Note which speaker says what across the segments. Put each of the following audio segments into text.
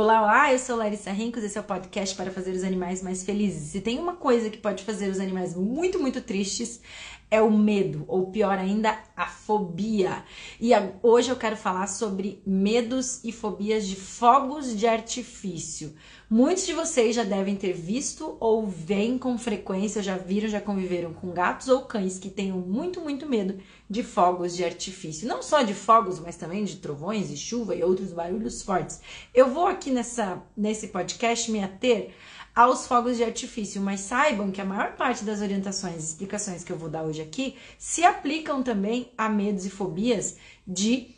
Speaker 1: Olá, olá, eu sou Larissa Rincos, esse é o podcast para fazer os animais mais felizes. Se tem uma coisa que pode fazer os animais muito, muito tristes, é o medo, ou pior ainda, a fobia. E hoje eu quero falar sobre medos e fobias de fogos de artifício. Muitos de vocês já devem ter visto ou veem com frequência, já viram, já conviveram com gatos ou cães que tenham muito, muito medo de fogos de artifício. Não só de fogos, mas também de trovões e chuva e outros barulhos fortes. Eu vou aqui nessa, nesse podcast me ater aos fogos de artifício, mas saibam que a maior parte das orientações e explicações que eu vou dar hoje aqui se aplicam também a medos e fobias de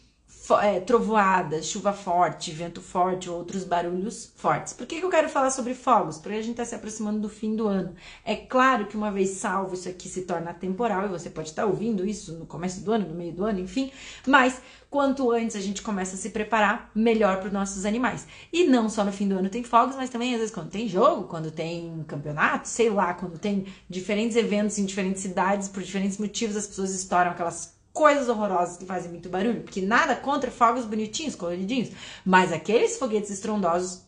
Speaker 1: é, trovoadas, chuva forte, vento forte ou outros barulhos fortes. Por que, que eu quero falar sobre fogos? Porque a gente está se aproximando do fim do ano. É claro que uma vez salvo, isso aqui se torna temporal e você pode estar tá ouvindo isso no começo do ano, no meio do ano, enfim. Mas quanto antes a gente começa a se preparar, melhor para os nossos animais. E não só no fim do ano tem fogos, mas também às vezes quando tem jogo, quando tem campeonato, sei lá, quando tem diferentes eventos em diferentes cidades, por diferentes motivos as pessoas estouram aquelas coisas horrorosas que fazem muito barulho, porque nada contra fogos bonitinhos, coloridinhos, mas aqueles foguetes estrondosos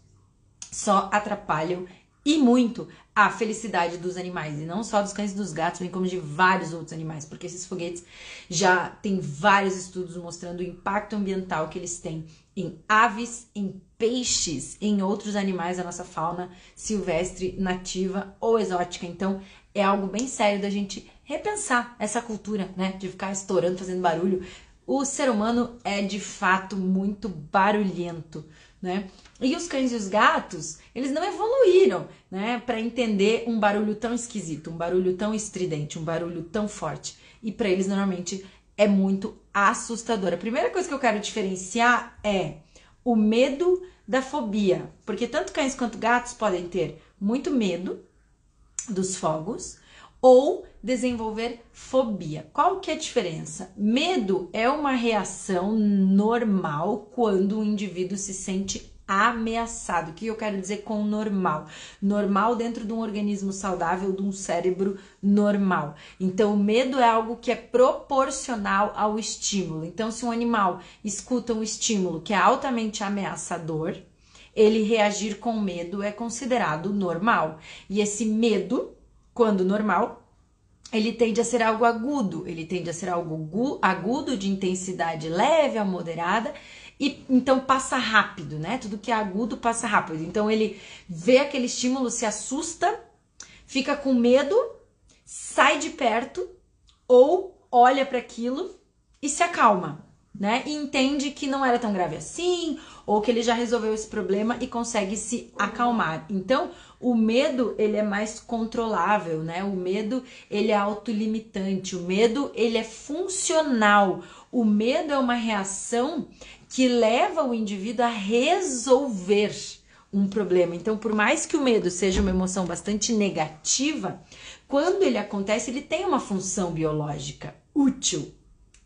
Speaker 1: só atrapalham e muito a felicidade dos animais, e não só dos cães e dos gatos, bem como de vários outros animais, porque esses foguetes já tem vários estudos mostrando o impacto ambiental que eles têm em aves, em peixes, em outros animais da nossa fauna silvestre, nativa ou exótica. Então, é algo bem sério da gente repensar essa cultura, né, de ficar estourando, fazendo barulho. O ser humano é de fato muito barulhento, né? E os cães e os gatos, eles não evoluíram, né, para entender um barulho tão esquisito, um barulho tão estridente, um barulho tão forte. E para eles normalmente é muito assustador. A primeira coisa que eu quero diferenciar é o medo da fobia, porque tanto cães quanto gatos podem ter muito medo dos fogos ou desenvolver fobia. Qual que é a diferença? Medo é uma reação normal quando o indivíduo se sente ameaçado. O que eu quero dizer com normal? Normal dentro de um organismo saudável, de um cérebro normal. Então, o medo é algo que é proporcional ao estímulo. Então, se um animal escuta um estímulo que é altamente ameaçador, ele reagir com medo é considerado normal. E esse medo, quando normal, ele tende a ser algo agudo, ele tende a ser algo agudo de intensidade leve a moderada e então passa rápido, né? Tudo que é agudo passa rápido. Então ele vê aquele estímulo, se assusta, fica com medo, sai de perto ou olha para aquilo e se acalma né? E entende que não era tão grave assim, ou que ele já resolveu esse problema e consegue se acalmar. Então, o medo, ele é mais controlável, né? O medo, ele é autolimitante, o medo, ele é funcional. O medo é uma reação que leva o indivíduo a resolver um problema. Então, por mais que o medo seja uma emoção bastante negativa, quando ele acontece, ele tem uma função biológica útil,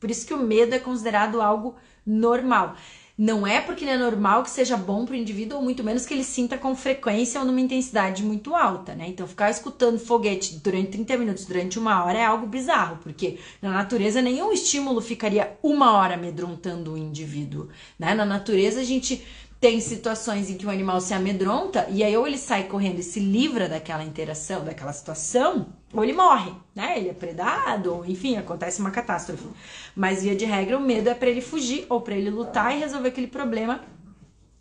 Speaker 1: por isso que o medo é considerado algo normal. Não é porque ele é normal que seja bom para o indivíduo, ou muito menos que ele sinta com frequência ou numa intensidade muito alta, né? Então, ficar escutando foguete durante 30 minutos, durante uma hora, é algo bizarro, porque na natureza nenhum estímulo ficaria uma hora amedrontando o indivíduo, né? Na natureza, a gente tem situações em que o animal se amedronta e aí ou ele sai correndo e se livra daquela interação, daquela situação, ou ele morre, né? Ele é predado, ou enfim, acontece uma catástrofe. Mas via de regra, o medo é para ele fugir ou para ele lutar e resolver aquele problema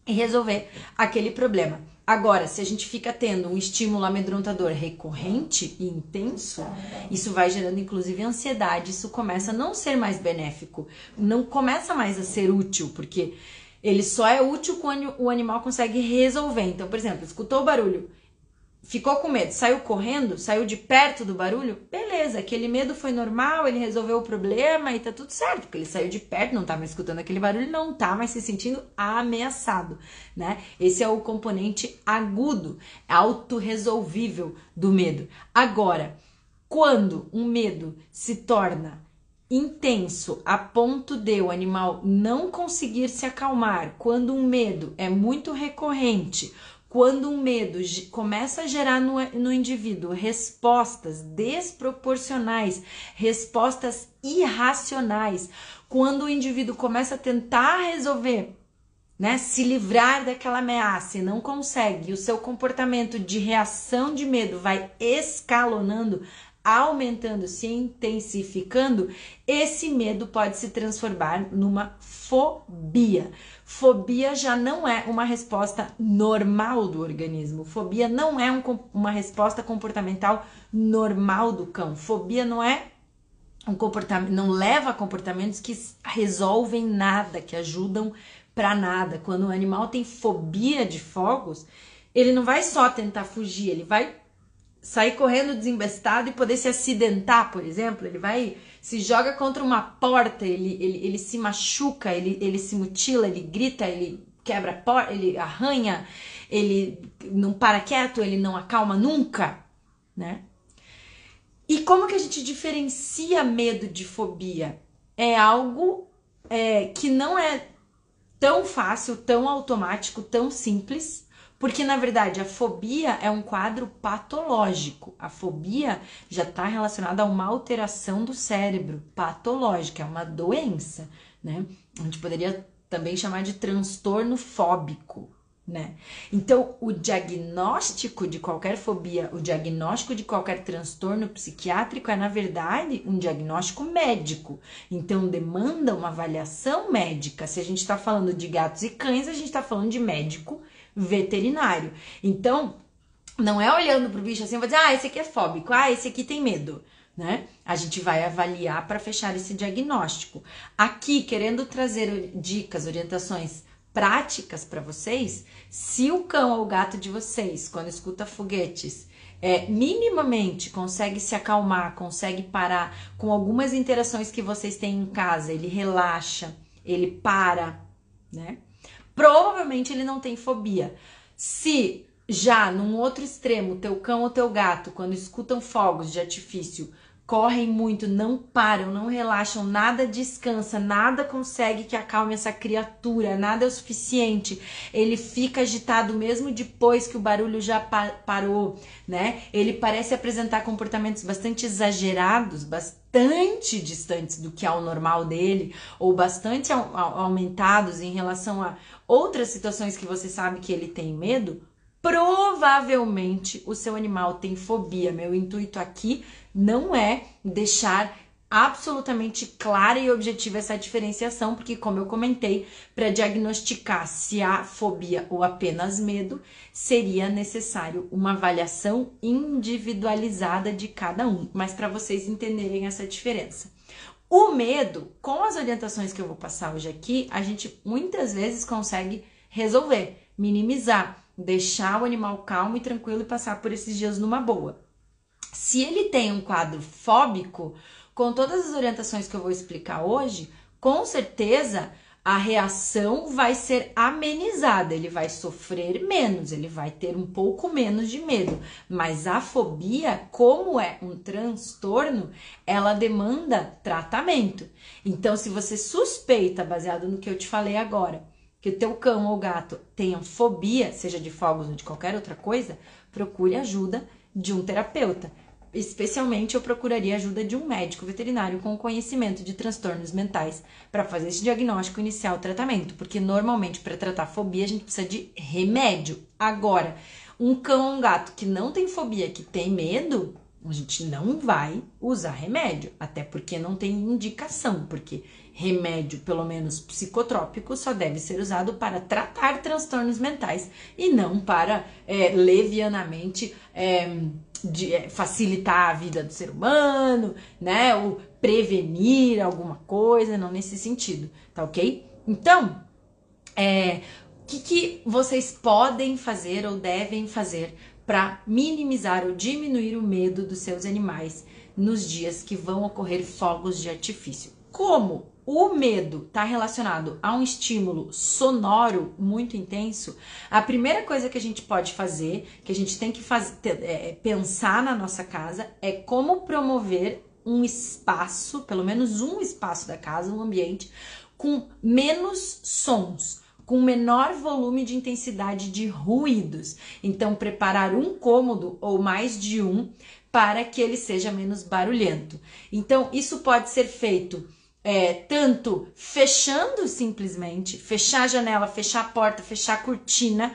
Speaker 1: e resolver aquele problema. Agora, se a gente fica tendo um estímulo amedrontador recorrente e intenso, isso vai gerando inclusive ansiedade, isso começa a não ser mais benéfico, não começa mais a ser útil, porque ele só é útil quando o animal consegue resolver. Então, por exemplo, escutou o barulho, ficou com medo, saiu correndo, saiu de perto do barulho, beleza, aquele medo foi normal, ele resolveu o problema e tá tudo certo, porque ele saiu de perto, não tá mais escutando aquele barulho, não tá mais se sentindo ameaçado, né? Esse é o componente agudo, autorresolvível do medo. Agora, quando um medo se torna intenso a ponto de o animal não conseguir se acalmar, quando um medo é muito recorrente, quando um medo começa a gerar no, no indivíduo respostas desproporcionais, respostas irracionais, quando o indivíduo começa a tentar resolver né, se livrar daquela ameaça e não consegue, o seu comportamento de reação de medo vai escalonando, aumentando, se intensificando, esse medo pode se transformar numa fobia. Fobia já não é uma resposta normal do organismo. Fobia não é um, uma resposta comportamental normal do cão. Fobia não é um comportamento, não leva a comportamentos que resolvem nada, que ajudam para nada. Quando o animal tem fobia de fogos, ele não vai só tentar fugir, ele vai sair correndo desembestado e poder se acidentar, por exemplo. Ele vai se joga contra uma porta, ele, ele, ele se machuca, ele, ele se mutila, ele grita, ele quebra a porta, ele arranha, ele não para quieto, ele não acalma nunca, né? E como que a gente diferencia medo de fobia? É algo é, que não é tão fácil, tão automático, tão simples, porque na verdade a fobia é um quadro patológico. A fobia já está relacionada a uma alteração do cérebro patológica, é uma doença, né? A gente poderia também chamar de transtorno fóbico, né? Então, o diagnóstico de qualquer fobia, o diagnóstico de qualquer transtorno psiquiátrico é, na verdade, um diagnóstico médico. Então, demanda uma avaliação médica. Se a gente está falando de gatos e cães, a gente está falando de médico veterinário. Então, não é olhando pro bicho assim vou dizer, ah, esse aqui é fóbico, ah, esse aqui tem medo. Né? A gente vai avaliar para fechar esse diagnóstico. Aqui, querendo trazer dicas, orientações práticas para vocês, se o cão ou o gato de vocês, quando escuta foguetes, é, minimamente consegue se acalmar, consegue parar com algumas interações que vocês têm em casa, ele relaxa, ele para, né? Provavelmente ele não tem fobia. Se já num outro extremo, teu cão ou teu gato, quando escutam fogos de artifício, correm muito, não param, não relaxam, nada descansa, nada consegue que acalme essa criatura, nada é o suficiente. Ele fica agitado mesmo depois que o barulho já pa parou, né? Ele parece apresentar comportamentos bastante exagerados, bastante distantes do que é o normal dele, ou bastante aumentados em relação a outras situações que você sabe que ele tem medo. Provavelmente o seu animal tem fobia. Meu intuito aqui não é deixar absolutamente clara e objetiva essa diferenciação, porque, como eu comentei, para diagnosticar se há fobia ou apenas medo, seria necessário uma avaliação individualizada de cada um, mas para vocês entenderem essa diferença. O medo, com as orientações que eu vou passar hoje aqui, a gente muitas vezes consegue resolver, minimizar, deixar o animal calmo e tranquilo e passar por esses dias numa boa. Se ele tem um quadro fóbico, com todas as orientações que eu vou explicar hoje, com certeza a reação vai ser amenizada, ele vai sofrer menos, ele vai ter um pouco menos de medo. Mas a fobia, como é um transtorno, ela demanda tratamento. Então, se você suspeita, baseado no que eu te falei agora, que o teu cão ou gato tenham fobia, seja de fogos ou de qualquer outra coisa, procure ajuda de um terapeuta. Especialmente eu procuraria ajuda de um médico veterinário com conhecimento de transtornos mentais para fazer esse diagnóstico inicial tratamento, porque normalmente para tratar fobia a gente precisa de remédio. Agora, um cão ou um gato que não tem fobia, que tem medo, a gente não vai usar remédio, até porque não tem indicação, porque remédio, pelo menos psicotrópico, só deve ser usado para tratar transtornos mentais e não para é, levianamente é, de é, facilitar a vida do ser humano, né? Ou prevenir alguma coisa, não nesse sentido, tá ok? Então, é, o que, que vocês podem fazer ou devem fazer para minimizar ou diminuir o medo dos seus animais nos dias que vão ocorrer fogos de artifício? Como o medo está relacionado a um estímulo sonoro muito intenso, a primeira coisa que a gente pode fazer, que a gente tem que fazer, é, é, pensar na nossa casa, é como promover um espaço, pelo menos um espaço da casa, um ambiente, com menos sons, com menor volume de intensidade de ruídos. Então, preparar um cômodo ou mais de um para que ele seja menos barulhento. Então, isso pode ser feito é, tanto fechando simplesmente, fechar a janela, fechar a porta, fechar a cortina,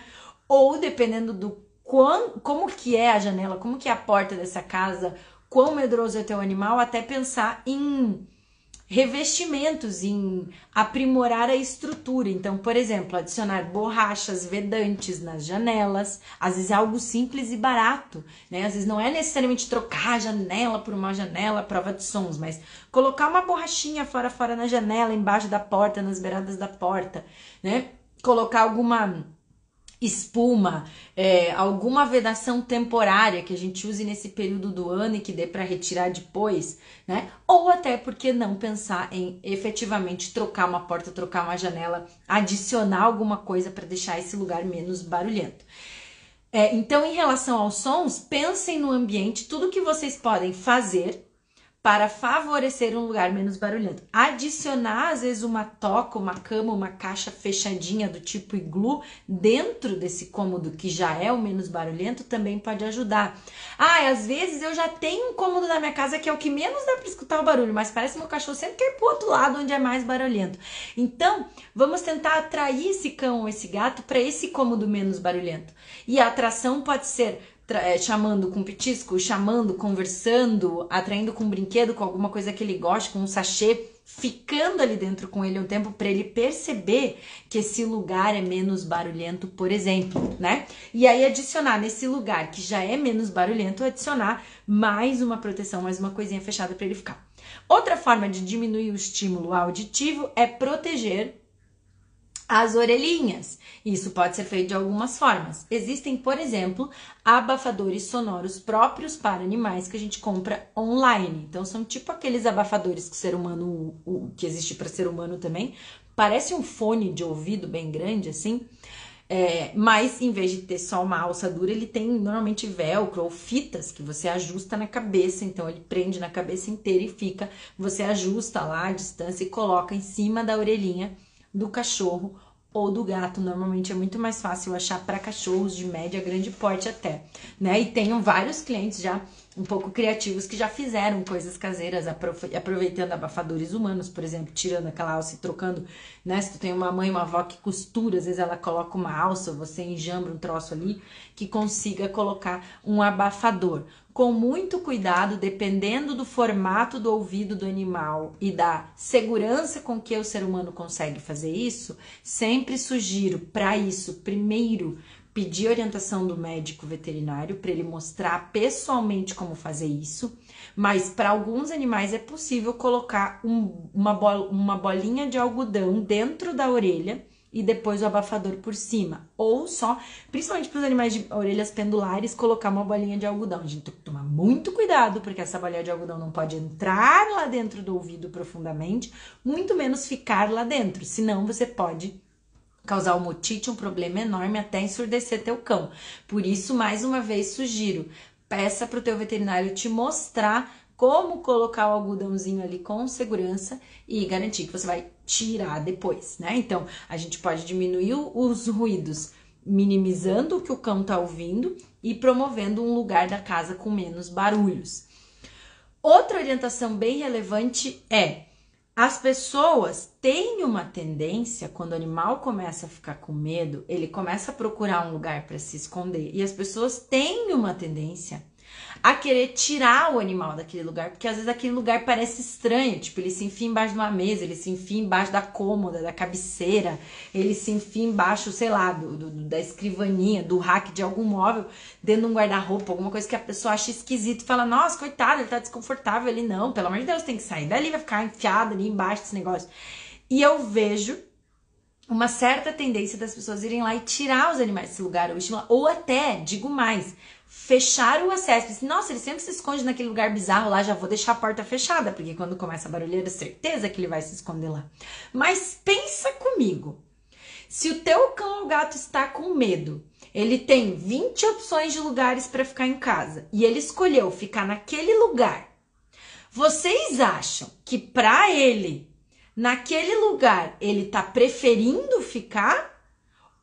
Speaker 1: ou dependendo do quão, como que é a janela, como que é a porta dessa casa, quão medroso é teu animal, até pensar em revestimentos, em aprimorar a estrutura. Então, por exemplo, adicionar borrachas vedantes nas janelas, às vezes é algo simples e barato, né? Às vezes não é necessariamente trocar a janela por uma janela prova de sons, mas colocar uma borrachinha fora fora na janela, embaixo da porta, nas beiradas da porta, né? Colocar alguma espuma, é, alguma vedação temporária que a gente use nesse período do ano e que dê para retirar depois, né? Ou até porque não pensar em efetivamente trocar uma porta, trocar uma janela, adicionar alguma coisa para deixar esse lugar menos barulhento. É, então, em relação aos sons, pensem no ambiente, tudo que vocês podem fazer para favorecer um lugar menos barulhento. Adicionar, às vezes, uma toca, uma cama, uma caixa fechadinha do tipo iglu dentro desse cômodo que já é o menos barulhento também pode ajudar. Ah, às vezes eu já tenho um cômodo na minha casa que é o que menos dá para escutar o barulho, mas parece que meu cachorro sempre quer ir pro outro lado onde é mais barulhento. Então, vamos tentar atrair esse cão ou esse gato para esse cômodo menos barulhento. E a atração pode ser é, chamando com petisco, chamando, conversando, atraindo com um brinquedo, com alguma coisa que ele goste, com um sachê, ficando ali dentro com ele um tempo para ele perceber que esse lugar é menos barulhento, por exemplo, né? E aí adicionar nesse lugar que já é menos barulhento, adicionar mais uma proteção, mais uma coisinha fechada para ele ficar. Outra forma de diminuir o estímulo auditivo é proteger as orelhinhas. Isso pode ser feito de algumas formas. Existem, por exemplo, abafadores sonoros próprios para animais que a gente compra online. Então são tipo aqueles abafadores que o ser humano o, que existe para ser humano também. Parece um fone de ouvido bem grande assim. É, mas em vez de ter só uma alça dura, ele tem normalmente velcro ou fitas que você ajusta na cabeça, então ele prende na cabeça inteira e fica. Você ajusta lá a distância e coloca em cima da orelhinha do cachorro ou do gato. Normalmente é muito mais fácil achar para cachorros de média, grande porte até, né? E tenho vários clientes já um pouco criativos que já fizeram coisas caseiras, aproveitando abafadores humanos, por exemplo, tirando aquela alça e trocando, né? Se tu tem uma mãe, uma avó que costura, às vezes ela coloca uma alça, você enjambra um troço ali, que consiga colocar um abafador. Com muito cuidado, dependendo do formato do ouvido do animal e da segurança com que o ser humano consegue fazer isso, sempre sugiro para isso, primeiro, pedir orientação do médico veterinário para ele mostrar pessoalmente como fazer isso, mas para alguns animais é possível colocar um, uma, bol, uma bolinha de algodão dentro da orelha e depois o abafador por cima. Ou só, principalmente para os animais de orelhas pendulares, colocar uma bolinha de algodão. A gente tem que tomar muito cuidado, porque essa bolinha de algodão não pode entrar lá dentro do ouvido profundamente, muito menos ficar lá dentro. Senão você pode causar um motite, um problema enorme, até ensurdecer teu cão. Por isso, mais uma vez, sugiro, peça para o teu veterinário te mostrar como colocar o algodãozinho ali com segurança e garantir que você vai tirar depois, né? Então, a gente pode diminuir os ruídos, minimizando o que o cão tá ouvindo e promovendo um lugar da casa com menos barulhos. Outra orientação bem relevante é as pessoas têm uma tendência, quando o animal começa a ficar com medo, ele começa a procurar um lugar para se esconder. E as pessoas têm uma tendência a querer tirar o animal daquele lugar, porque às vezes aquele lugar parece estranho, tipo, ele se enfia embaixo de uma mesa, ele se enfia embaixo da cômoda, da cabeceira, ele se enfia embaixo, sei lá, do, do da escrivaninha, do rack de algum móvel, dentro de um guarda-roupa, alguma coisa que a pessoa acha esquisito e fala, nossa, coitado, ele tá desconfortável ali, não, pelo amor de Deus, tem que sair dali, vai ficar enfiado ali embaixo desse negócio. E eu vejo uma certa tendência das pessoas irem lá e tirar os animais desse lugar, ou estimular, ou até, digo mais, fechar o acesso. Nossa, ele sempre se esconde naquele lugar bizarro lá, já vou deixar a porta fechada, porque quando começa a barulheira, certeza que ele vai se esconder lá. Mas pensa comigo. Se o teu cão ou gato está com medo, ele tem 20 opções de lugares para ficar em casa e ele escolheu ficar naquele lugar. Vocês acham que para ele, naquele lugar, ele tá preferindo ficar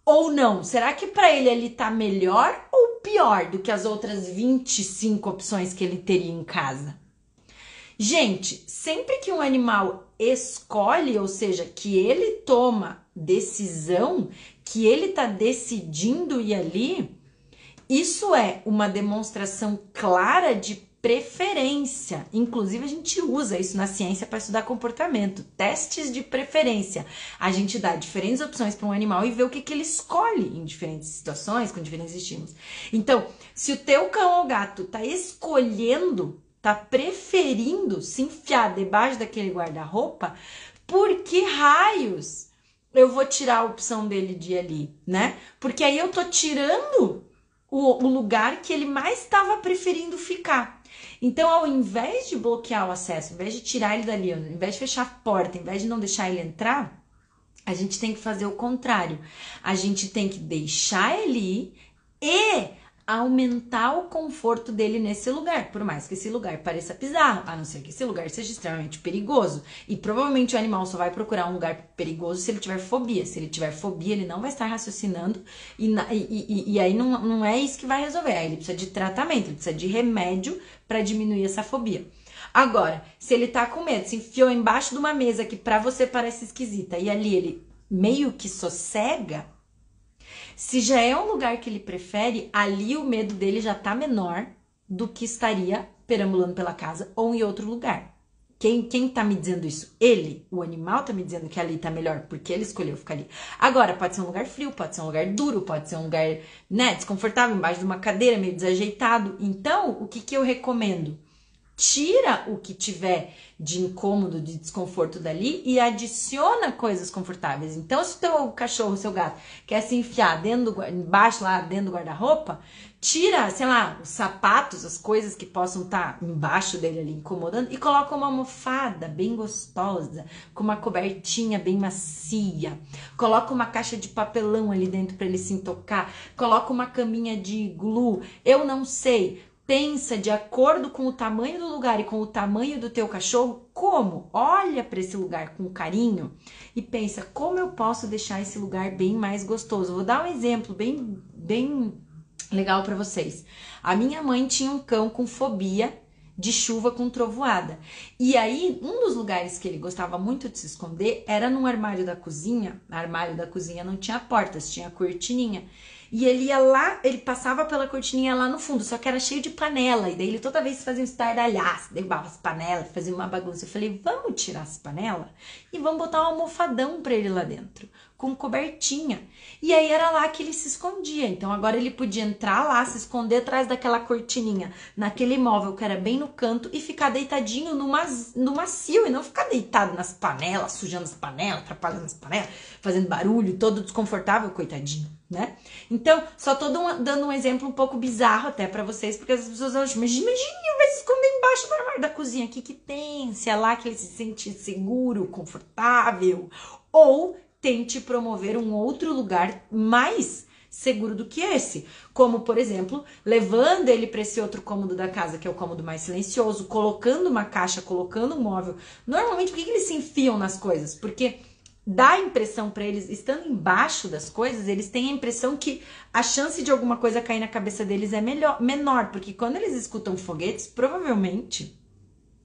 Speaker 1: ou não? Será que para ele ele tá melhor ou pior do que as outras 25 opções que ele teria em casa? Gente, sempre que um animal escolhe, ou seja, que ele toma decisão, que ele tá decidindo ir ali, isso é uma demonstração clara de preferência. Inclusive, a gente usa isso na ciência para estudar comportamento. Testes de preferência. A gente dá diferentes opções para um animal e vê o que, que ele escolhe em diferentes situações, com diferentes estímulos. Então, se o teu cão ou gato tá escolhendo, tá preferindo se enfiar debaixo daquele guarda-roupa, por que raios eu vou tirar a opção dele de ir ali, né? Porque aí eu tô tirando o, o lugar que ele mais estava preferindo ficar. Então, ao invés de bloquear o acesso, ao invés de tirar ele dali, ao invés de fechar a porta, ao invés de não deixar ele entrar, a gente tem que fazer o contrário. A gente tem que deixar ele ir e aumentar o conforto dele nesse lugar, por mais que esse lugar pareça bizarro, a não ser que esse lugar seja extremamente perigoso. E provavelmente o animal só vai procurar um lugar perigoso se ele tiver fobia. Se ele tiver fobia, ele não vai estar raciocinando e, e, e, e aí não, não é isso que vai resolver. Aí ele precisa de tratamento, ele precisa de remédio para diminuir essa fobia. Agora, se ele tá com medo, se enfiou embaixo de uma mesa que para você parece esquisita e ali ele meio que sossega, se já é um lugar que ele prefere, ali o medo dele já tá menor do que estaria perambulando pela casa ou em outro lugar. Quem, quem tá me dizendo isso? Ele, o animal tá me dizendo que ali tá melhor porque ele escolheu ficar ali. Agora, pode ser um lugar frio, pode ser um lugar duro, pode ser um lugar, né, desconfortável, embaixo de uma cadeira, meio desajeitado. Então, o que que eu recomendo? Tira o que tiver de incômodo, de desconforto dali e adiciona coisas confortáveis. Então, se o teu cachorro, seu gato, quer se enfiar dentro do, embaixo lá dentro do guarda-roupa, tira, sei lá, os sapatos, as coisas que possam estar tá embaixo dele ali incomodando e coloca uma almofada bem gostosa, com uma cobertinha bem macia. Coloca uma caixa de papelão ali dentro para ele se intocar. Coloca uma caminha de glue. Eu não sei pensa de acordo com o tamanho do lugar e com o tamanho do teu cachorro, como? Olha para esse lugar com carinho e pensa como eu posso deixar esse lugar bem mais gostoso. Vou dar um exemplo bem bem legal para vocês. A minha mãe tinha um cão com fobia de chuva com trovoada. E aí, um dos lugares que ele gostava muito de se esconder era num armário da cozinha. O armário da cozinha não tinha portas, tinha cortininha. E ele ia lá, ele passava pela cortininha lá no fundo, só que era cheio de panela. E daí ele toda vez fazia um estardalhaço, derrubava as panelas, fazia uma bagunça. Eu falei, vamos tirar as panelas e vamos botar um almofadão pra ele lá dentro, com cobertinha. E aí era lá que ele se escondia. Então agora ele podia entrar lá, se esconder atrás daquela cortininha, naquele móvel que era bem no canto, e ficar deitadinho no, no macio, e não ficar deitado nas panelas, sujando as panelas, atrapalhando as panelas, fazendo barulho, todo desconfortável, coitadinho né? Então, só tô dando um exemplo um pouco bizarro até para vocês, porque as pessoas acham, mas imagine, vai se esconder embaixo do armário da cozinha, que que tem? Se é lá que ele se sente seguro, confortável, ou tente promover um outro lugar mais seguro do que esse, como por exemplo, levando ele para esse outro cômodo da casa, que é o cômodo mais silencioso, colocando uma caixa, colocando um móvel. Normalmente, por que, que eles se enfiam nas coisas? Porque dá a impressão para eles, estando embaixo das coisas, eles têm a impressão que a chance de alguma coisa cair na cabeça deles é melhor, menor, porque quando eles escutam foguetes, provavelmente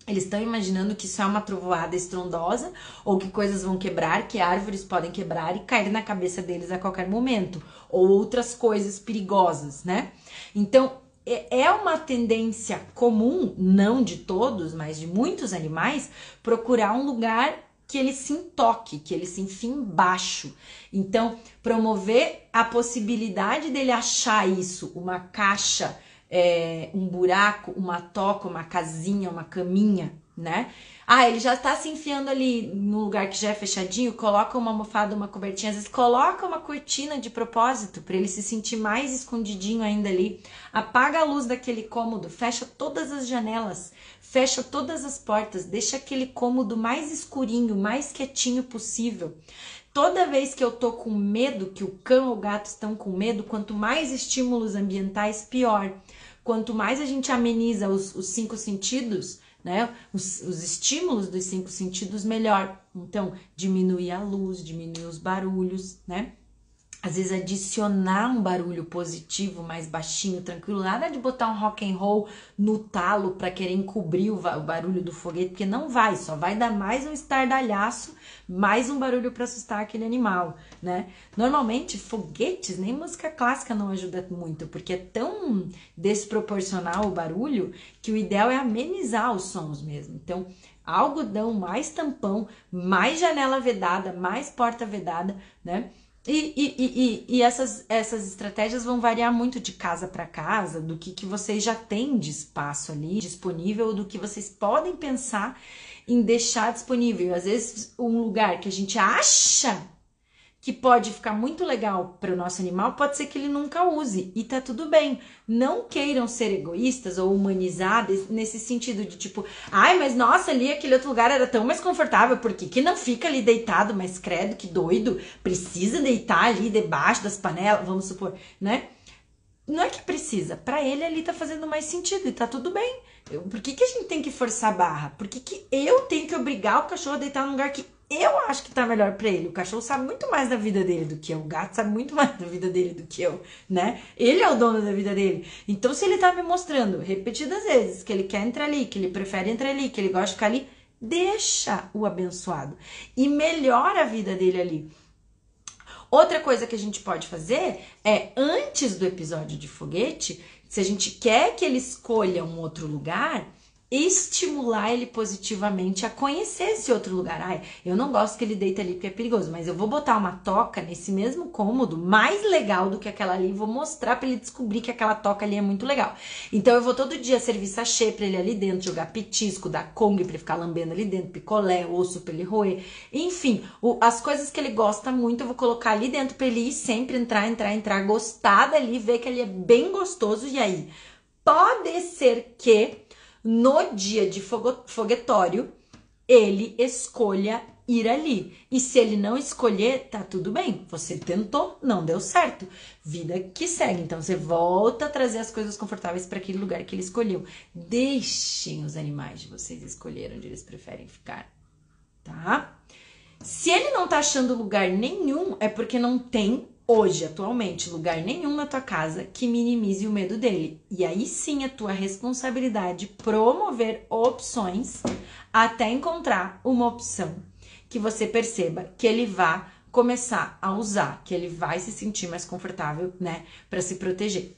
Speaker 1: eles estão imaginando que isso é uma trovoada estrondosa ou que coisas vão quebrar, que árvores podem quebrar e cair na cabeça deles a qualquer momento, ou outras coisas perigosas, né? Então, é, é uma tendência comum, não de todos, mas de muitos animais, procurar um lugar que ele se intoque, que ele se enfie embaixo. Então, promover a possibilidade dele achar isso, uma caixa, é, um buraco, uma toca, uma casinha, uma caminha, né? Ah, ele já tá se enfiando ali no lugar que já é fechadinho, coloca uma almofada, uma cobertinha, às vezes coloca uma cortina de propósito para ele se sentir mais escondidinho ainda ali. Apaga a luz daquele cômodo, fecha todas as janelas, fecha todas as portas, deixa aquele cômodo mais escurinho, mais quietinho possível. Toda vez que eu tô com medo, que o cão ou o gato estão com medo, quanto mais estímulos ambientais, pior. Quanto mais a gente ameniza os, os cinco sentidos, né? Os, os, estímulos dos cinco sentidos, melhor. Então, diminuir a luz, diminuir os barulhos, né? Às vezes adicionar um barulho positivo, mais baixinho, tranquilo, nada de botar um rock and roll no talo para querer encobrir o, barulho do foguete, porque não vai, só vai dar mais um estardalhaço, mais um barulho para assustar aquele animal, né? Normalmente foguetes, nem música clássica não ajuda muito, porque é tão desproporcional o barulho que o ideal é amenizar os sons mesmo. Então, algodão, mais tampão, mais janela vedada, mais porta vedada, né? E, e, e, e, essas, essas estratégias vão variar muito de casa para casa, do que, que vocês já têm de espaço ali disponível, do que vocês podem pensar em deixar disponível. Às vezes, um lugar que a gente acha que pode ficar muito legal para o nosso animal, pode ser que ele nunca use e tá tudo bem. Não queiram ser egoístas ou humanizados nesse sentido de tipo, ai, mas nossa, ali aquele outro lugar era tão mais confortável, por que, que não fica ali deitado? Mas credo, que doido, precisa deitar ali debaixo das panelas, vamos supor, né? Não é que precisa, para ele ali tá fazendo mais sentido e tá tudo bem. Por que, que a gente tem que forçar a barra? Por que, que eu tenho que obrigar o cachorro a deitar num lugar que eu acho que tá melhor para ele. O cachorro sabe muito mais da vida dele do que eu. O gato sabe muito mais da vida dele do que eu, né? Ele é o dono da vida dele. Então, se ele tá me mostrando repetidas vezes que ele quer entrar ali, que ele prefere entrar ali, que ele gosta de ficar ali, deixa o abençoado e melhora a vida dele ali. Outra coisa que a gente pode fazer é, antes do episódio de foguete, se a gente quer que ele escolha um outro lugar, estimular ele positivamente a conhecer esse outro lugar. Ai, eu não gosto que ele deita ali porque é perigoso, mas eu vou botar uma toca nesse mesmo cômodo, mais legal do que aquela ali, e vou mostrar para ele descobrir que aquela toca ali é muito legal. Então eu vou todo dia servir sachê para ele ali dentro, jogar petisco, dar Kong para ele ficar lambendo ali dentro, picolé, osso para ele roer. Enfim, o, as coisas que ele gosta muito, eu vou colocar ali dentro para ele ir sempre entrar, entrar, entrar, gostar dali, ver que ele é bem gostoso e aí pode ser que no dia de foguetório, ele escolha ir ali. E se ele não escolher, tá tudo bem. Você tentou, não deu certo. Vida que segue. Então você volta a trazer as coisas confortáveis para aquele lugar que ele escolheu. Deixem os animais de vocês escolher onde eles preferem ficar, tá? Se ele não tá achando lugar nenhum, é porque não tem hoje, atualmente, lugar nenhum na tua casa que minimize o medo dele. E aí sim é tua responsabilidade promover opções até encontrar uma opção que você perceba que ele vá começar a usar, que ele vai se sentir mais confortável, né, para se proteger.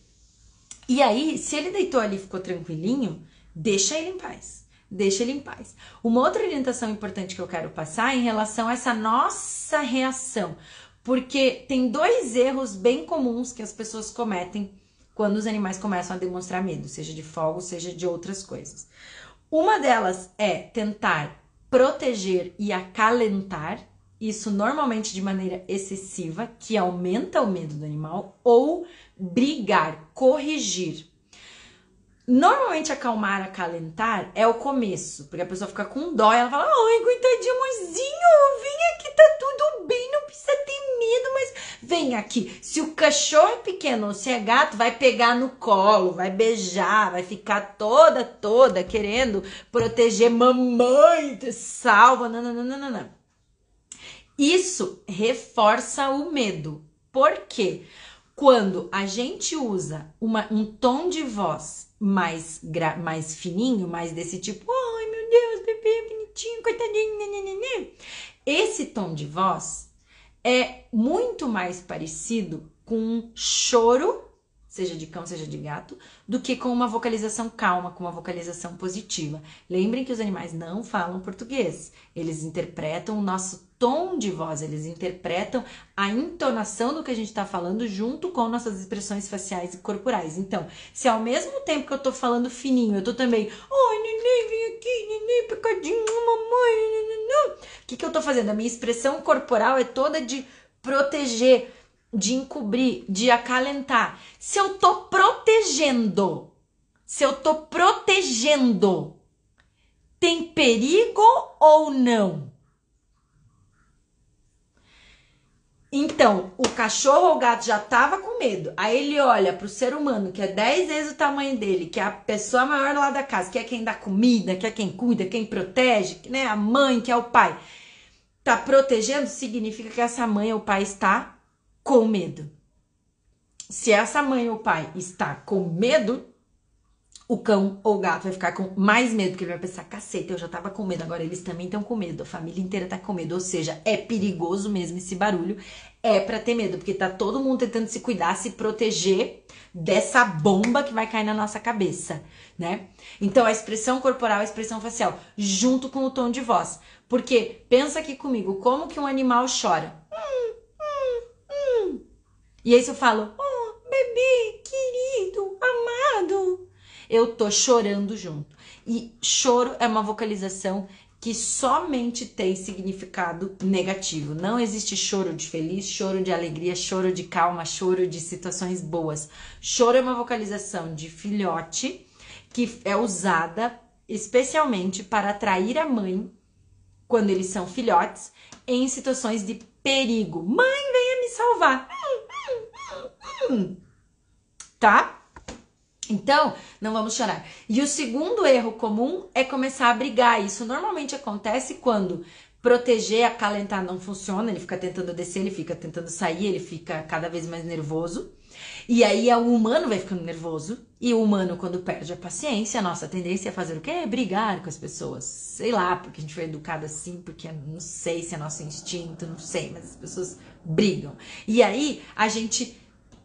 Speaker 1: E aí, se ele deitou ali e ficou tranquilinho, deixa ele em paz. Deixa ele em paz. Uma outra orientação importante que eu quero passar é em relação a essa nossa reação porque tem dois erros bem comuns que as pessoas cometem quando os animais começam a demonstrar medo, seja de fogo, seja de outras coisas. Uma delas é tentar proteger e acalentar, isso normalmente de maneira excessiva, que aumenta o medo do animal, ou brigar, corrigir. Normalmente acalmar, acalentar é o começo, porque a pessoa fica com dó e ela fala: Ai, coitadinho, amorzinho, vem aqui, tá tudo bem, não precisa ter medo, mas vem aqui. Se o cachorro é pequeno ou se é gato, vai pegar no colo, vai beijar, vai ficar toda, toda querendo proteger mamãe, te salva, não. Isso reforça o medo. Por quê? Quando a gente usa uma, um tom de voz mais, mais fininho, mais desse tipo, ai meu Deus, bebê bonitinho, coitadinho, né, esse tom de voz é muito mais parecido com um choro, seja de cão, seja de gato, do que com uma vocalização calma, com uma vocalização positiva. Lembrem que os animais não falam português, eles interpretam o nosso tom de voz, eles interpretam a entonação do que a gente está falando junto com nossas expressões faciais e corporais. Então, se ao mesmo tempo que eu estou falando fininho, eu estou também, oi, neném, vem aqui, neném, pecadinho, mamãe, neném, o que, que eu estou fazendo? A minha expressão corporal é toda de proteger, de encobrir, de acalentar. Se eu estou protegendo, se eu estou protegendo, tem perigo ou não? Então, o cachorro ou o gato já tava com medo. Aí ele olha pro ser humano, que é 10 vezes o tamanho dele, que é a pessoa maior lá da casa, que é quem dá comida, que é quem cuida, quem protege, né? A mãe, que é o pai. Tá protegendo significa que essa mãe ou pai está com medo. Se essa mãe ou pai está com medo, o cão ou o gato vai ficar com mais medo, porque ele vai pensar, caceta, eu já tava com medo, agora eles também estão com medo, a família inteira tá com medo, ou seja, é perigoso mesmo esse barulho, é para ter medo, porque tá todo mundo tentando se cuidar, se proteger dessa bomba que vai cair na nossa cabeça, né? Então a expressão corporal, a expressão facial, junto com o tom de voz. Porque pensa aqui comigo, como que um animal chora? Hum, hum, hum. E aí se eu falo, oh, bebê, querido, amado, eu tô chorando junto. E choro é uma vocalização que somente tem significado negativo. Não existe choro de feliz, choro de alegria, choro de calma, choro de situações boas. Choro é uma vocalização de filhote que é usada especialmente para atrair a mãe quando eles são filhotes em situações de perigo. Mãe, venha me salvar. Tá? Então, não vamos chorar. E o segundo erro comum é começar a brigar. Isso normalmente acontece quando proteger, acalentar não funciona, ele fica tentando descer, ele fica tentando sair, ele fica cada vez mais nervoso. E aí o humano vai ficando nervoso. E o humano, quando perde a paciência, a nossa tendência é fazer o quê? É brigar com as pessoas. Sei lá, porque a gente foi educado assim, porque não sei se é nosso instinto, não sei, mas as pessoas brigam. E aí a gente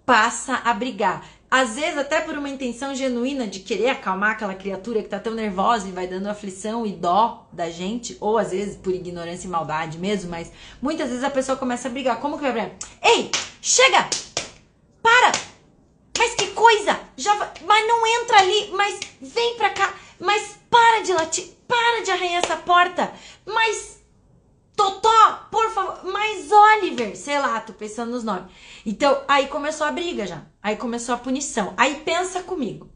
Speaker 1: passa a brigar. Às vezes, até por uma intenção genuína de querer acalmar aquela criatura que tá tão nervosa e vai dando aflição e dó da gente, ou às vezes por ignorância e maldade mesmo, mas muitas vezes a pessoa começa a brigar. Como que vai brigar? Ei, chega! Para! Mas que coisa! Já vai... Mas não entra ali, mas vem pra cá, mas para de latir, para de arranhar essa porta, mas Totó, por favor, mas Oliver, sei lá, tô pensando nos nomes. Então, aí começou a briga já. Aí começou a punição. Aí pensa comigo.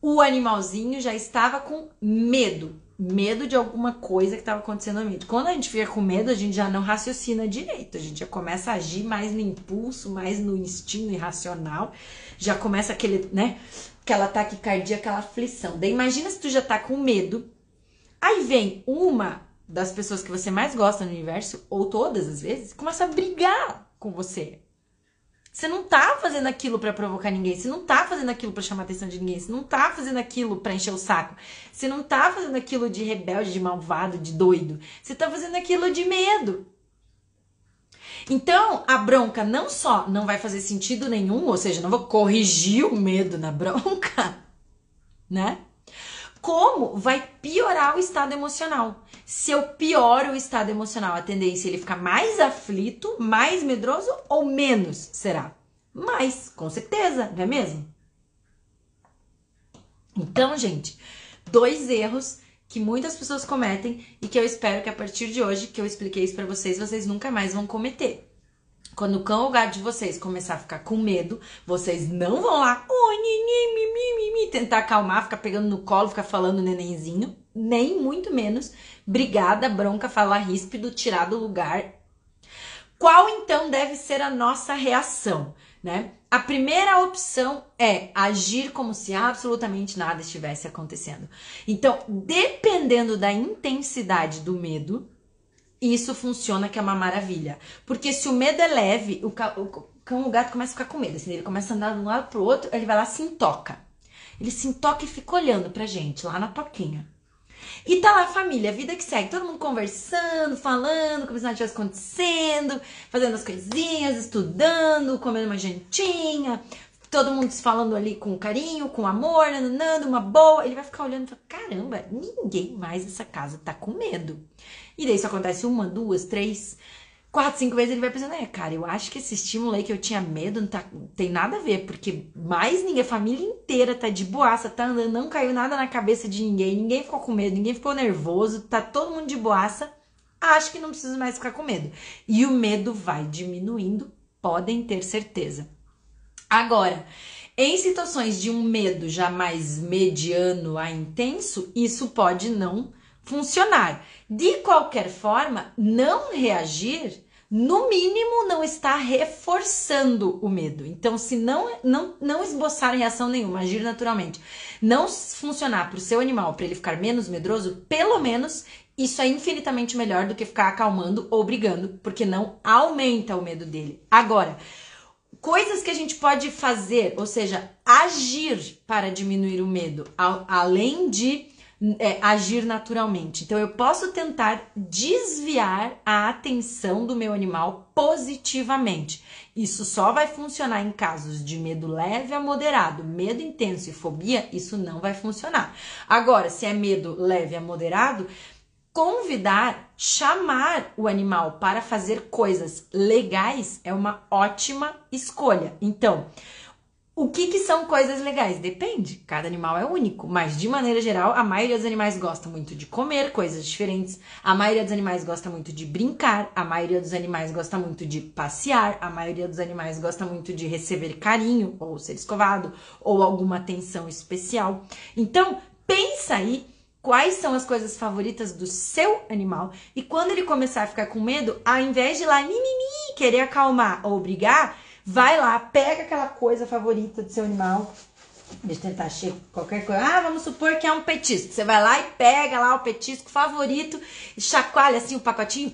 Speaker 1: O animalzinho já estava com medo. Medo de alguma coisa que estava acontecendo no meio. Quando a gente fica com medo, a gente já não raciocina direito. A gente já começa a agir mais no impulso, mais no instinto irracional. Já começa aquele, né? Aquela taquicardia, aquela aflição. Daí imagina se tu já tá com medo. Aí vem uma das pessoas que você mais gosta no universo, ou todas as vezes, começa a brigar com você. Você não tá fazendo aquilo para provocar ninguém, você não tá fazendo aquilo para chamar a atenção de ninguém, você não tá fazendo aquilo para encher o saco, você não tá fazendo aquilo de rebelde, de malvado, de doido, você tá fazendo aquilo de medo. Então, a bronca não só não vai fazer sentido nenhum, ou seja, não vou corrigir o medo na bronca, né? Como vai piorar o estado emocional. Se eu pioro o estado emocional, a tendência é ele ficar mais aflito, mais medroso ou menos será? Mais, com certeza, não é mesmo? Então, gente, dois erros que muitas pessoas cometem e que eu espero que a partir de hoje que eu expliquei isso para vocês, vocês nunca mais vão cometer. Quando o cão ou gato de vocês começar a ficar com medo, vocês não vão lá, oi, oh, tentar acalmar, ficar pegando no colo, ficar falando nenenzinho, nem muito menos brigada, bronca, falar ríspido, tirar do lugar. Qual então deve ser a nossa reação, né? A primeira opção é agir como se absolutamente nada estivesse acontecendo. Então, dependendo da intensidade do medo, isso funciona que é uma maravilha. Porque se o medo é leve, o, o cão, o gato começa a ficar com medo. Assim, ele começa a andar de um lado pro outro, ele vai lá se intoca. Ele se intoca e fica olhando pra gente, lá na toquinha. E tá lá a família, a vida que segue, todo mundo conversando, falando, como se nada estivesse acontecendo, fazendo as coisinhas, estudando, comendo uma jantinha, todo mundo se falando ali com carinho, com amor, nanando, uma boa. Ele vai ficar olhando e falar: caramba, ninguém mais nessa casa tá com medo. E daí isso acontece uma, duas, três, quatro, cinco vezes. Ele vai pensando: é, cara, eu acho que esse estímulo aí que eu tinha medo não tá, tem nada a ver, porque mais ninguém, a família inteira tá de boaça, tá andando, não caiu nada na cabeça de ninguém, ninguém ficou com medo, ninguém ficou nervoso, tá todo mundo de boaça. Acho que não preciso mais ficar com medo. E o medo vai diminuindo, podem ter certeza. Agora, em situações de um medo já mais mediano a intenso, isso pode não funcionar. De qualquer forma, não reagir, no mínimo, não está reforçando o medo. Então, se não, não, não esboçar reação nenhuma, agir naturalmente, não funcionar para o seu animal, para ele ficar menos medroso, pelo menos Isso é infinitamente melhor do que ficar acalmando ou brigando, porque não aumenta o medo dele. Agora, coisas que a gente pode fazer, ou seja, agir para diminuir o medo, além de é, agir naturalmente. Então, eu posso tentar desviar a atenção do meu animal positivamente. Isso só vai funcionar em casos de medo leve a moderado, medo intenso e fobia, isso não vai funcionar. Agora, se é medo leve a moderado, convidar, chamar o animal para fazer coisas legais é uma ótima escolha. Então, o que, que são coisas legais? Depende, cada animal é único, mas de maneira geral, a maioria dos animais gosta muito de comer coisas diferentes, a maioria dos animais gosta muito de brincar, a maioria dos animais gosta muito de passear, a maioria dos animais gosta muito de receber carinho, ou ser escovado, ou alguma atenção especial. Então, pensa aí quais são as coisas favoritas do seu animal. E quando ele começar a ficar com medo, ao invés de lá mimimi, querer acalmar ou brigar, Vai lá, pega aquela coisa favorita do seu animal. Eu tentar achar qualquer coisa. Ah, vamos supor que é um petisco. Você vai lá e pega lá o petisco favorito, chacoalha assim o pacotinho.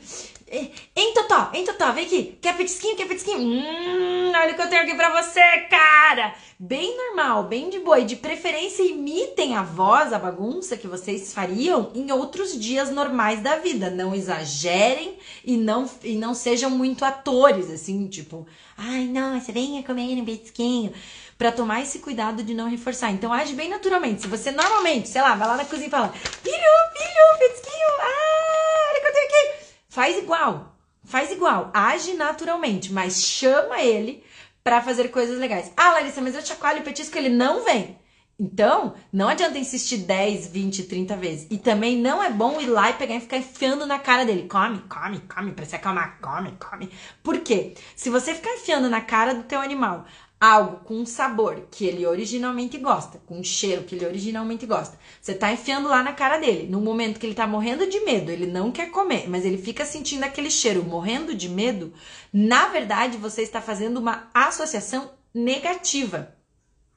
Speaker 1: Em Totó, em Totó, vem aqui. Quer petisquinho? Quer petisquinho? Hum, olha o que eu tenho aqui pra você, cara. Bem normal, bem de boa. E de preferência, imitem a voz, a bagunça que vocês fariam em outros dias normais da vida. Não exagerem e não, e não sejam muito atores, assim, tipo, ai, nossa, venha comer um petisquinho para tomar esse cuidado de não reforçar. Então age bem naturalmente. Se você normalmente, sei lá, vai lá na cozinha e fala: "Filho, filho, petisquinho. Ah, olha que eu tenho aqui". Faz igual. Faz igual. Age naturalmente, mas chama ele para fazer coisas legais. Ah, Larissa, mas eu chacoalho o petisco, ele não vem. Então, não adianta insistir 10, 20, 30 vezes. E também não é bom ir lá e pegar e ficar enfiando na cara dele. Come, come, come, pra se acalmar. Come, come. Por quê? Se você ficar enfiando na cara do teu animal algo com um sabor que ele originalmente gosta, com um cheiro que ele originalmente gosta. Você tá enfiando lá na cara dele. No momento que ele tá morrendo de medo, ele não quer comer, mas ele fica sentindo aquele cheiro, morrendo de medo, na verdade você está fazendo uma associação negativa.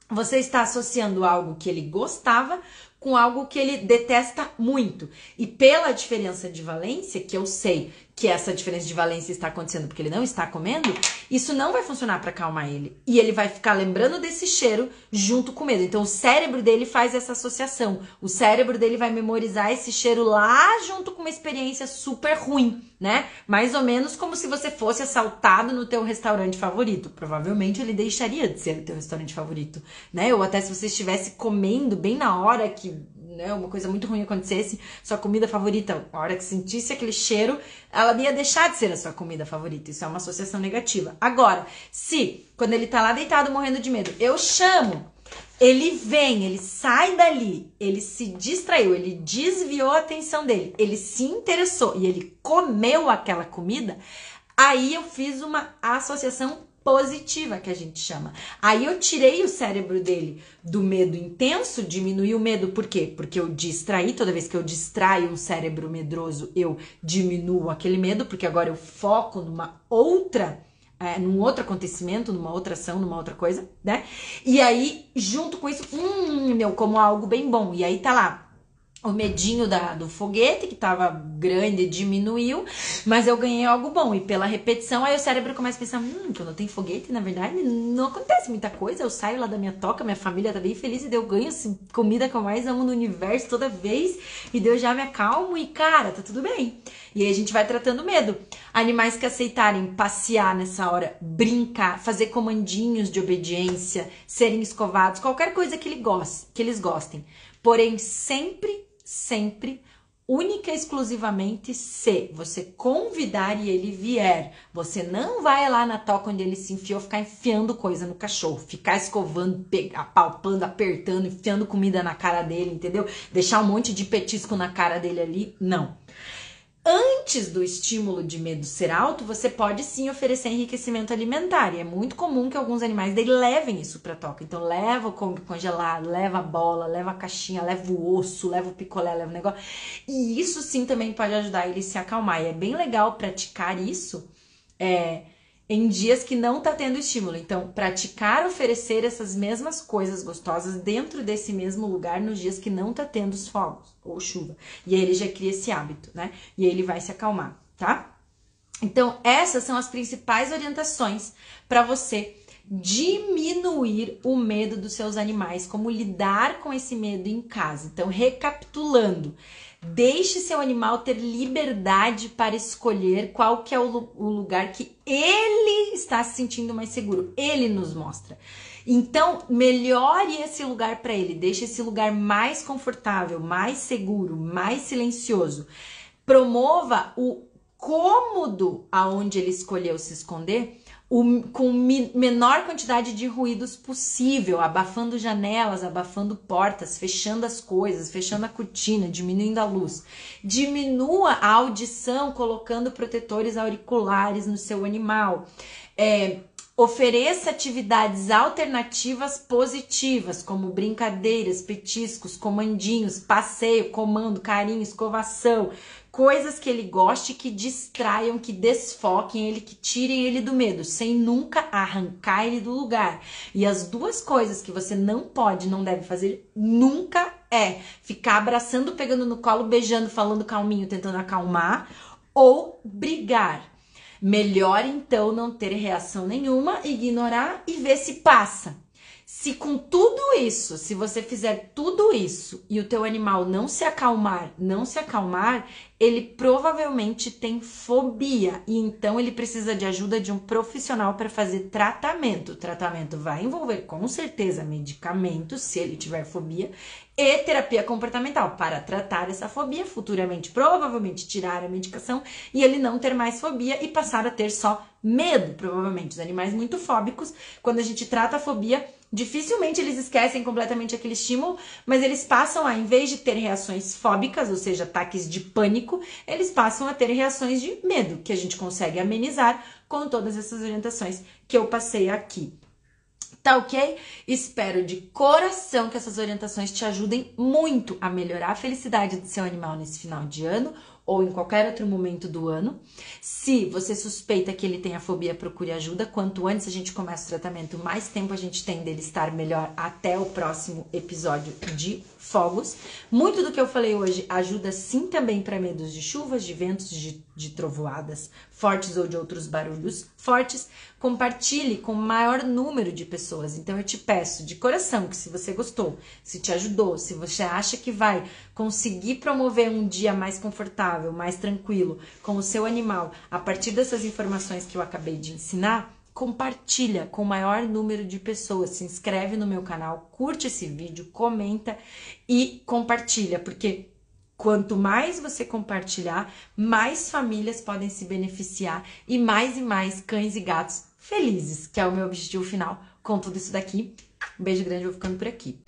Speaker 1: Você está associando algo que ele gostava com algo que ele detesta muito. E pela diferença de valência, que eu sei que essa diferença de valência está acontecendo porque ele não está comendo, isso não vai funcionar para acalmar ele. E ele vai ficar lembrando desse cheiro junto com medo. Então o cérebro dele faz essa associação. O cérebro dele vai memorizar esse cheiro lá junto com uma experiência super ruim, né? Mais ou menos como se você fosse assaltado no teu restaurante favorito. Provavelmente ele deixaria de ser o teu restaurante favorito, né? Ou até se você estivesse comendo bem na hora que né, uma coisa muito ruim acontecesse, sua comida favorita, a hora que sentisse aquele cheiro, ela ia deixar de ser a sua comida favorita. Isso é uma associação negativa. Agora, se quando ele tá lá deitado morrendo de medo, eu chamo, ele vem, ele sai dali, ele se distraiu, ele desviou a atenção dele, ele se interessou e ele comeu aquela comida, aí eu fiz uma associação positiva que a gente chama. Aí eu tirei o cérebro dele do medo intenso, diminui o medo, por quê? Porque eu distraí, toda vez que eu distraio um cérebro medroso, eu diminuo aquele medo, porque agora eu foco numa outra é, num outro acontecimento, numa outra ação, numa outra coisa, né? E aí, junto com isso, hum, meu, como algo bem bom. E aí tá lá, o medinho da, do foguete, que tava grande, diminuiu, mas eu ganhei algo bom. E pela repetição, aí o cérebro começa a pensar: hum, quando tem foguete, na verdade, não acontece muita coisa. Eu saio lá da minha toca, minha família tá bem feliz, e eu ganho assim, comida que eu mais amo no universo toda vez, e Deus já me acalmo, e cara, tá tudo bem. E aí a gente vai tratando medo. Animais que aceitarem passear nessa hora, brincar, fazer comandinhos de obediência, serem escovados, qualquer coisa que, ele goste, que eles gostem. Porém, sempre sempre única e exclusivamente se você convidar e ele vier. Você não vai lá na toca onde ele se enfiou ficar enfiando coisa no cachorro, ficar escovando, apalpando, apertando, enfiando comida na cara dele, entendeu? Deixar um monte de petisco na cara dele ali. Não. Antes do estímulo de medo ser alto, você pode sim oferecer enriquecimento alimentar. E é muito comum que alguns animais levem isso para toca. Então leva o congelado, leva a bola, leva a caixinha, leva o osso, leva o picolé, leva o negócio. E isso sim também pode ajudar ele a se acalmar. E é bem legal praticar isso. É, em dias que não tá tendo estímulo. Então, praticar oferecer essas mesmas coisas gostosas dentro desse mesmo lugar nos dias que não tá tendo os fogos ou chuva. E aí ele já cria esse hábito, né? E aí ele vai se acalmar, tá? Então, essas são as principais orientações para você diminuir o medo dos seus animais, como lidar com esse medo em casa. Então, recapitulando, deixe seu animal ter liberdade para escolher qual que é o, o lugar que ele está se sentindo mais seguro. Ele nos mostra. Então, melhore esse lugar para ele, deixe esse lugar mais confortável, mais seguro, mais silencioso. Promova o cômodo aonde ele escolheu se esconder o, com menor quantidade de ruídos possível, abafando janelas, abafando portas, fechando as coisas, fechando a cortina, diminuindo a luz. Diminua a audição colocando protetores auriculares no seu animal. É, Ofereça atividades alternativas positivas, como brincadeiras, petiscos, comandinhos, passeio, comando, carinho, escovação, coisas que ele goste, que distraiam, que desfoquem ele, que tirem ele do medo, sem nunca arrancar ele do lugar. E as duas coisas que você não pode, não deve fazer nunca é ficar abraçando, pegando no colo, beijando, falando calminho, tentando acalmar, ou brigar. Melhor então não ter reação nenhuma, ignorar e ver se passa. Se com tudo isso, se você fizer tudo isso e o teu animal não se acalmar, não se acalmar, ele provavelmente tem fobia e então ele precisa de ajuda de um profissional para fazer tratamento. O tratamento vai envolver com certeza medicamentos, se ele tiver fobia, e terapia comportamental para tratar essa fobia, futuramente provavelmente tirar a medicação e ele não ter mais fobia e passar a ter só medo, provavelmente. Os animais muito fóbicos, quando a gente trata a fobia, dificilmente eles esquecem completamente aquele estímulo, mas eles passam a, em vez de ter reações fóbicas, ou seja, ataques de pânico, eles passam a ter reações de medo, que a gente consegue amenizar com todas essas orientações que eu passei aqui. Tá ok? Espero de coração que essas orientações te ajudem muito a melhorar a felicidade do seu animal nesse final de ano ou em qualquer outro momento do ano. Se você suspeita que ele tem a fobia, procure ajuda. Quanto antes a gente começa o tratamento, mais tempo a gente tem dele estar melhor até o próximo episódio de fogos. Muito do que eu falei hoje ajuda sim também para medos de chuvas, de ventos, de, de trovoadas fortes ou de outros barulhos fortes. Compartilhe com o maior número de pessoas. Então eu te peço de coração que se você gostou, se te ajudou, se você acha que vai conseguir promover um dia mais confortável, mais tranquilo com o seu animal a partir dessas informações que eu acabei de ensinar, compartilha com o maior número de pessoas, se inscreve no meu canal, curte esse vídeo, comenta e compartilha, porque quanto mais você compartilhar, mais famílias podem se beneficiar e mais e mais cães e gatos felizes, que é o meu objetivo final com tudo isso daqui. Um beijo grande, eu vou ficando por aqui.